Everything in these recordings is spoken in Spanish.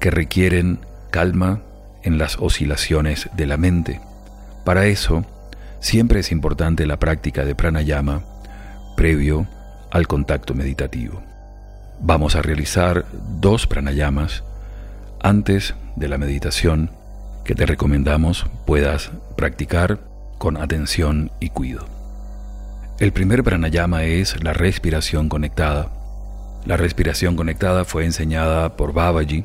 que requieren calma en las oscilaciones de la mente. Para eso, siempre es importante la práctica de pranayama previo al contacto meditativo. Vamos a realizar dos pranayamas antes de la meditación que te recomendamos puedas practicar con atención y cuidado. El primer pranayama es la respiración conectada. La respiración conectada fue enseñada por Babaji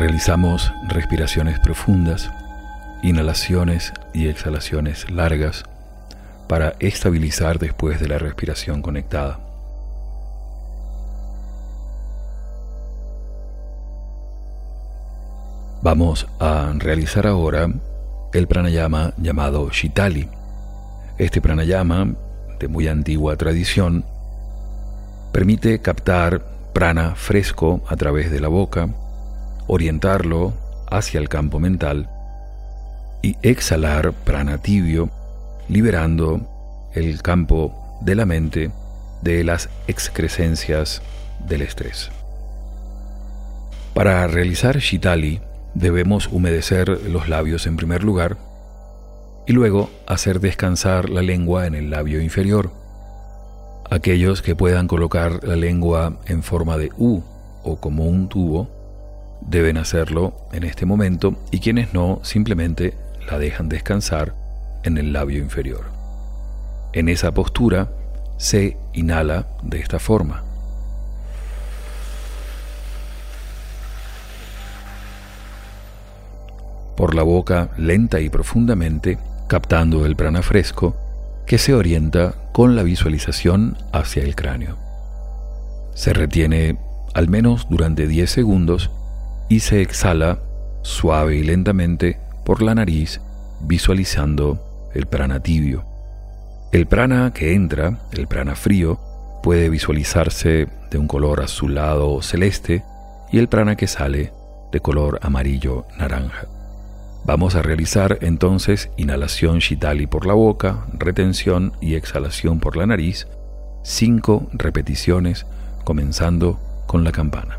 Realizamos respiraciones profundas, inhalaciones y exhalaciones largas para estabilizar después de la respiración conectada. Vamos a realizar ahora el pranayama llamado Shitali. Este pranayama, de muy antigua tradición, permite captar prana fresco a través de la boca, orientarlo hacia el campo mental y exhalar prana tibio, liberando el campo de la mente de las excrescencias del estrés. Para realizar Shitali debemos humedecer los labios en primer lugar y luego hacer descansar la lengua en el labio inferior. Aquellos que puedan colocar la lengua en forma de U o como un tubo deben hacerlo en este momento y quienes no simplemente la dejan descansar en el labio inferior. En esa postura se inhala de esta forma. Por la boca lenta y profundamente, captando el prana fresco que se orienta con la visualización hacia el cráneo. Se retiene al menos durante 10 segundos y se exhala suave y lentamente por la nariz visualizando el prana tibio. El prana que entra, el prana frío, puede visualizarse de un color azulado o celeste y el prana que sale de color amarillo naranja. Vamos a realizar entonces inhalación Shitali por la boca, retención y exhalación por la nariz, cinco repeticiones comenzando con la campana.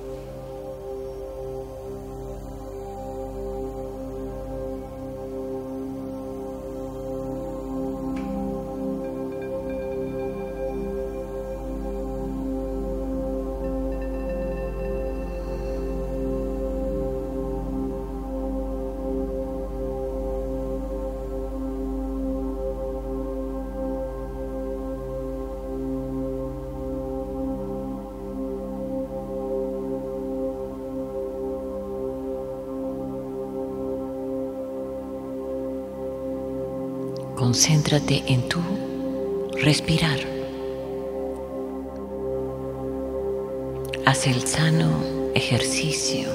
Concéntrate en tu respirar. Haz el sano ejercicio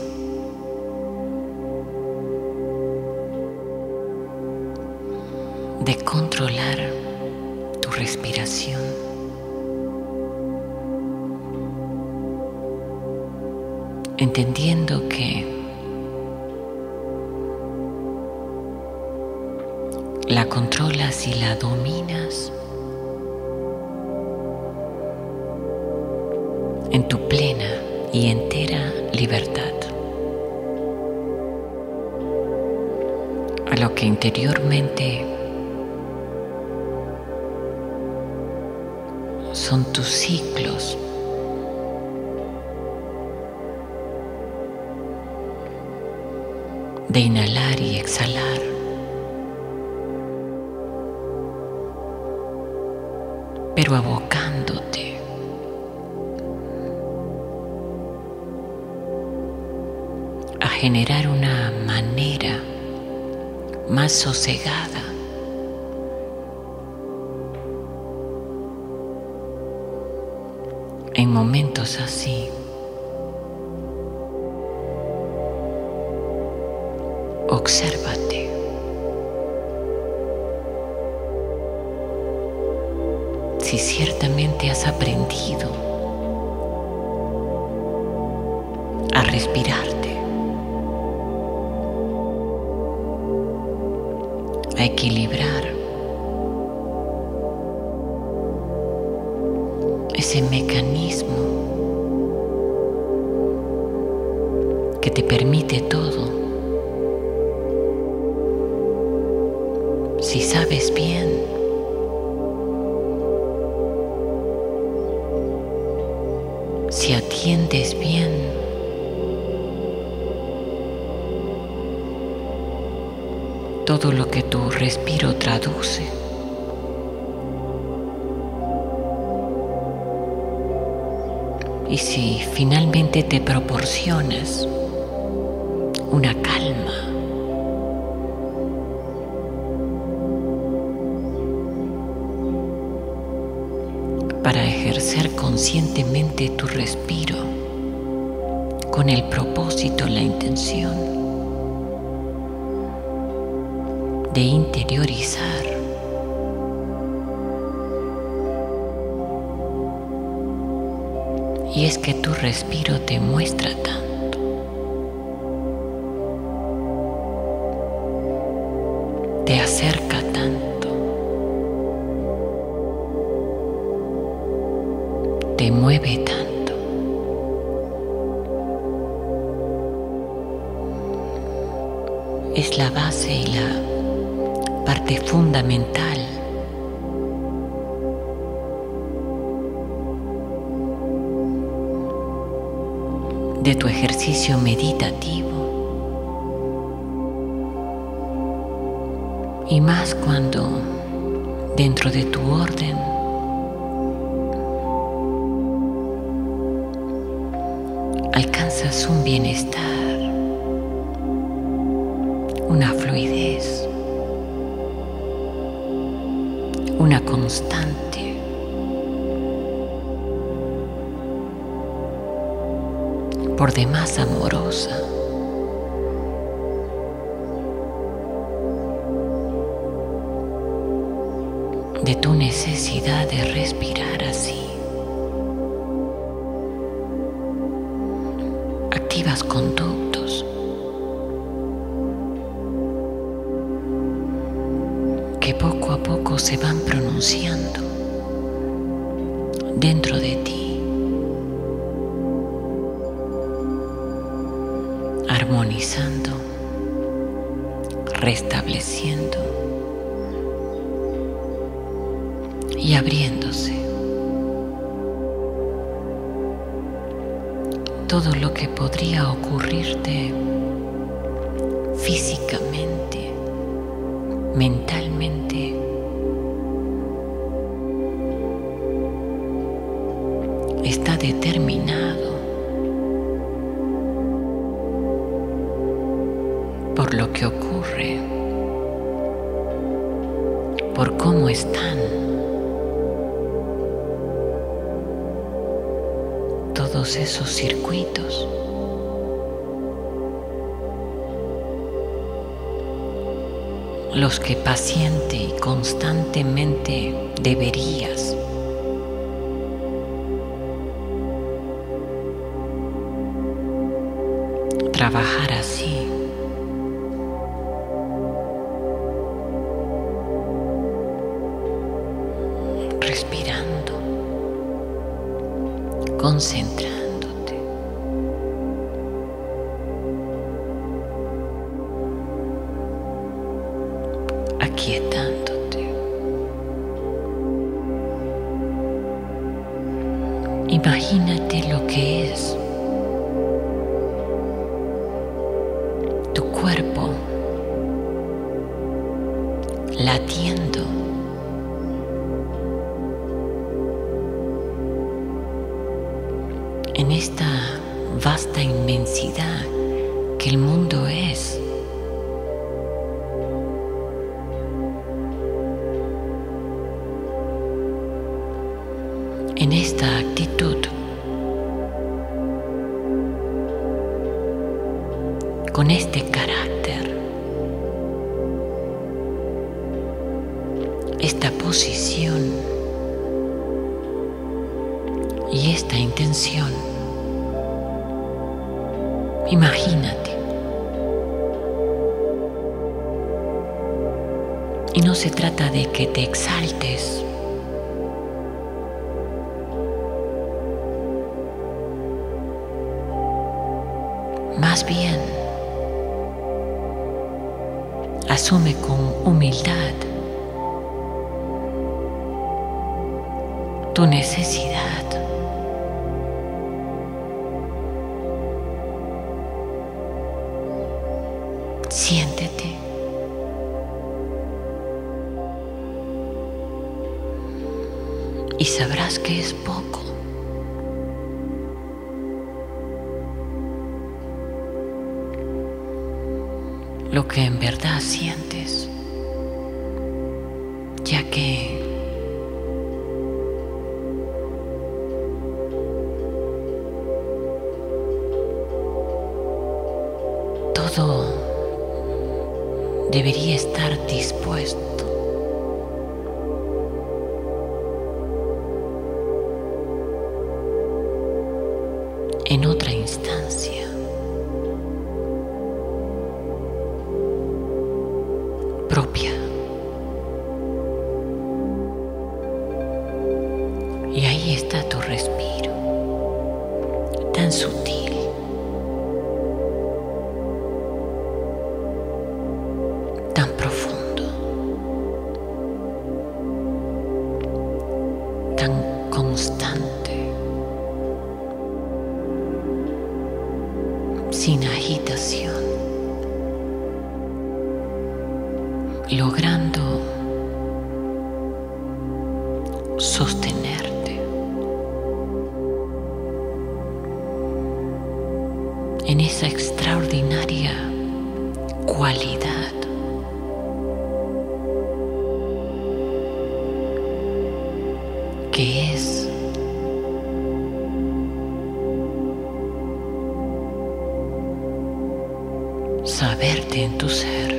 de controlar tu respiración. Entendiendo que y la dominas en tu plena y entera libertad. A lo que interiormente son tus ciclos de inhalar y exhalar. Generar una manera más sosegada en momentos así. Obsérvate. si ciertamente has aprendido a respirarte, a equilibrar ese mecanismo que te permite todo. Si sabes bien si atiendes bien, todo lo que tu respiro traduce. Y si finalmente te proporcionas una calma, para ejercer conscientemente tu respiro con el propósito, la intención de interiorizar. Y es que tu respiro te muestra tanto. Te acerca tanto. Te mueve tanto. es la base y la fundamental de tu ejercicio meditativo. Y más cuando dentro de tu orden alcanzas un bienestar, una fluidez, una constante. por demás amorosa. de tu necesidad de respirar así. Activas conductos que se van pronunciando dentro de ti, armonizando, restableciendo y abriéndose. Todo lo que podría ocurrirte físicamente, mentalmente, está determinado. Por lo que ocurre, por cómo están. Todos esos circuitos. los que paciente y constantemente deberías trabajar así. Respirando, concentrándote. Aquietándote. Imagínate lo que es Y no se trata de que te exaltes. Más bien, asume con humildad tu necesidad. Y sabrás que es poco. Lo que en verdad sientes, ya que todo debería estar dispuesto. Otra instancia. propia. Saberte en tu ser.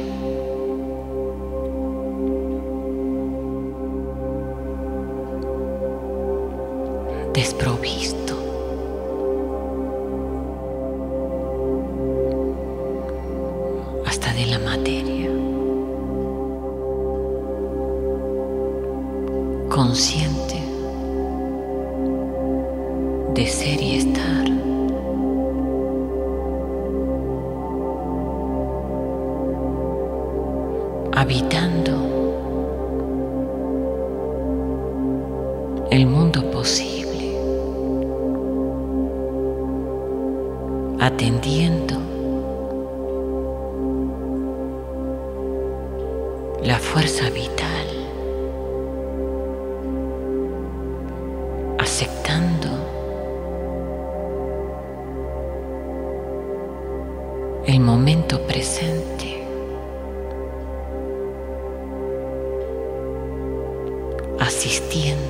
El momento presente. asistiendo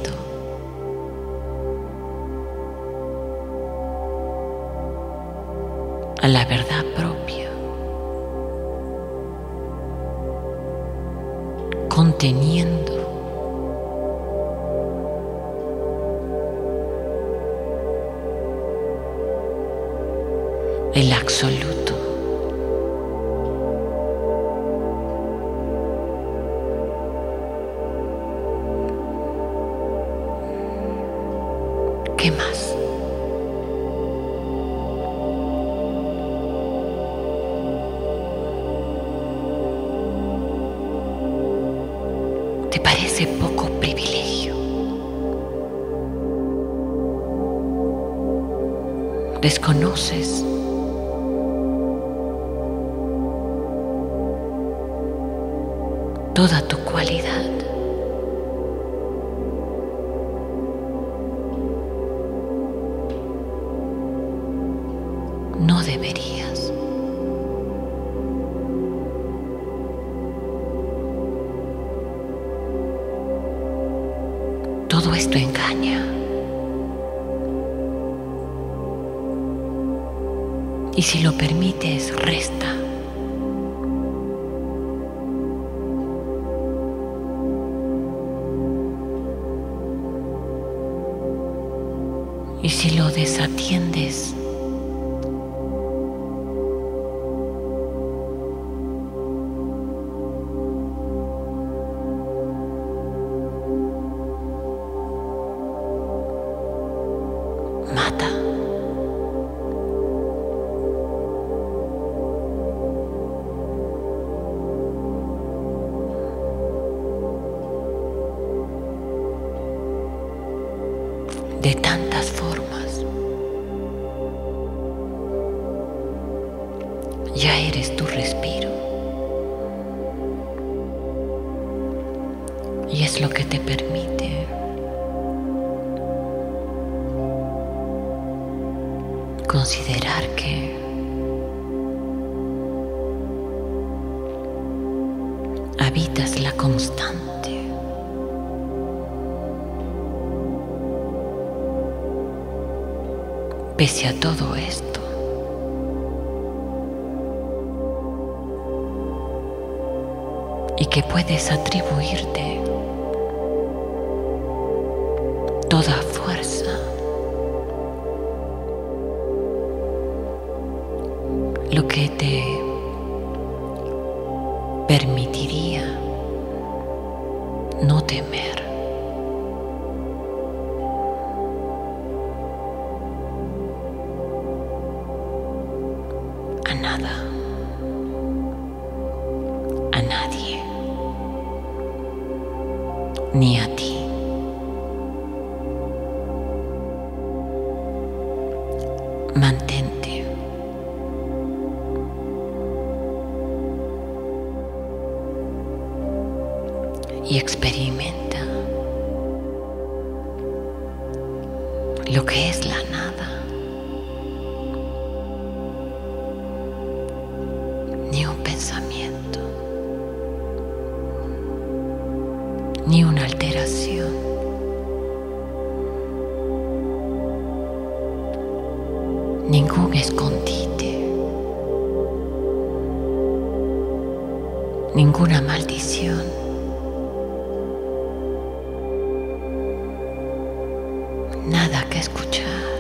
toda tu cualidad? No deberías. Todo esto engaña. Y si lo permites, resta. Y si lo desatiendes. De tantas Ya eres tu respiro. que puedes atribuirte toda fuerza. Lo que te permitiría no temer. a nada. Nada que escuchar,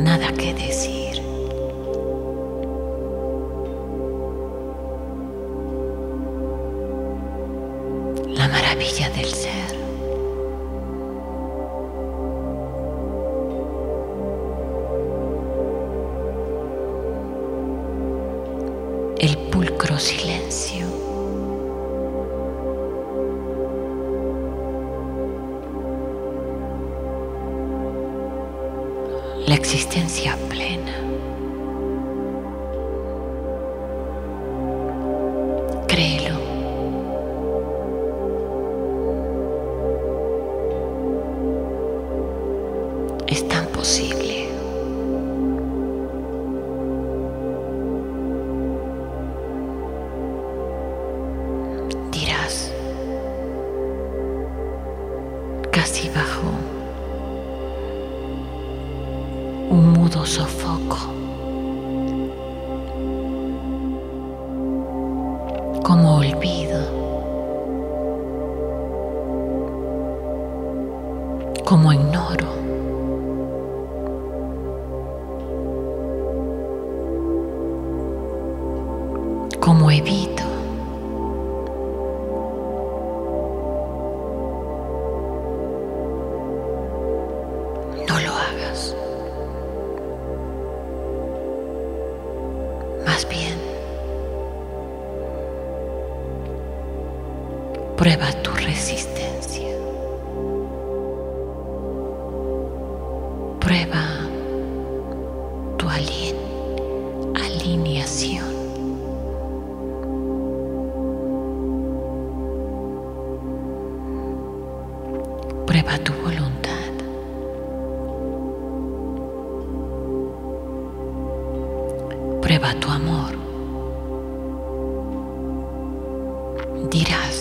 nada que decir. La maravilla del ser. El pulcro silencio. existencia plena. un mudo sofoco. como olvido, como en prueba tu amor. Dirás.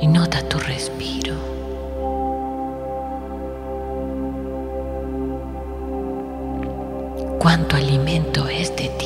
y nota tu respiro. Cuánto alimento es de ti.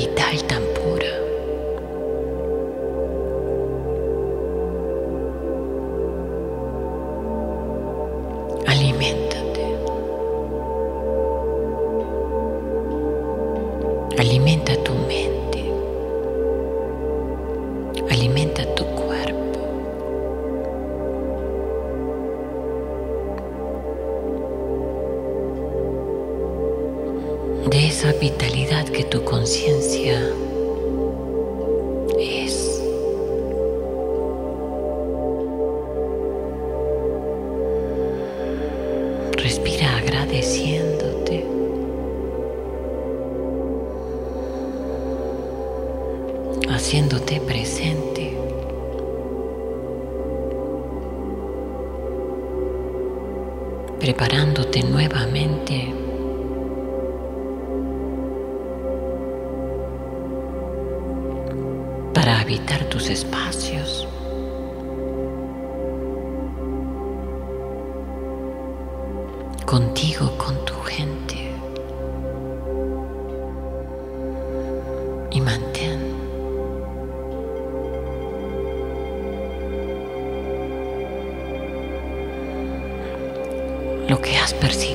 habitar también. habitar tus espacios. Contigo, con tu gente. Y mantén. lo que has percibido.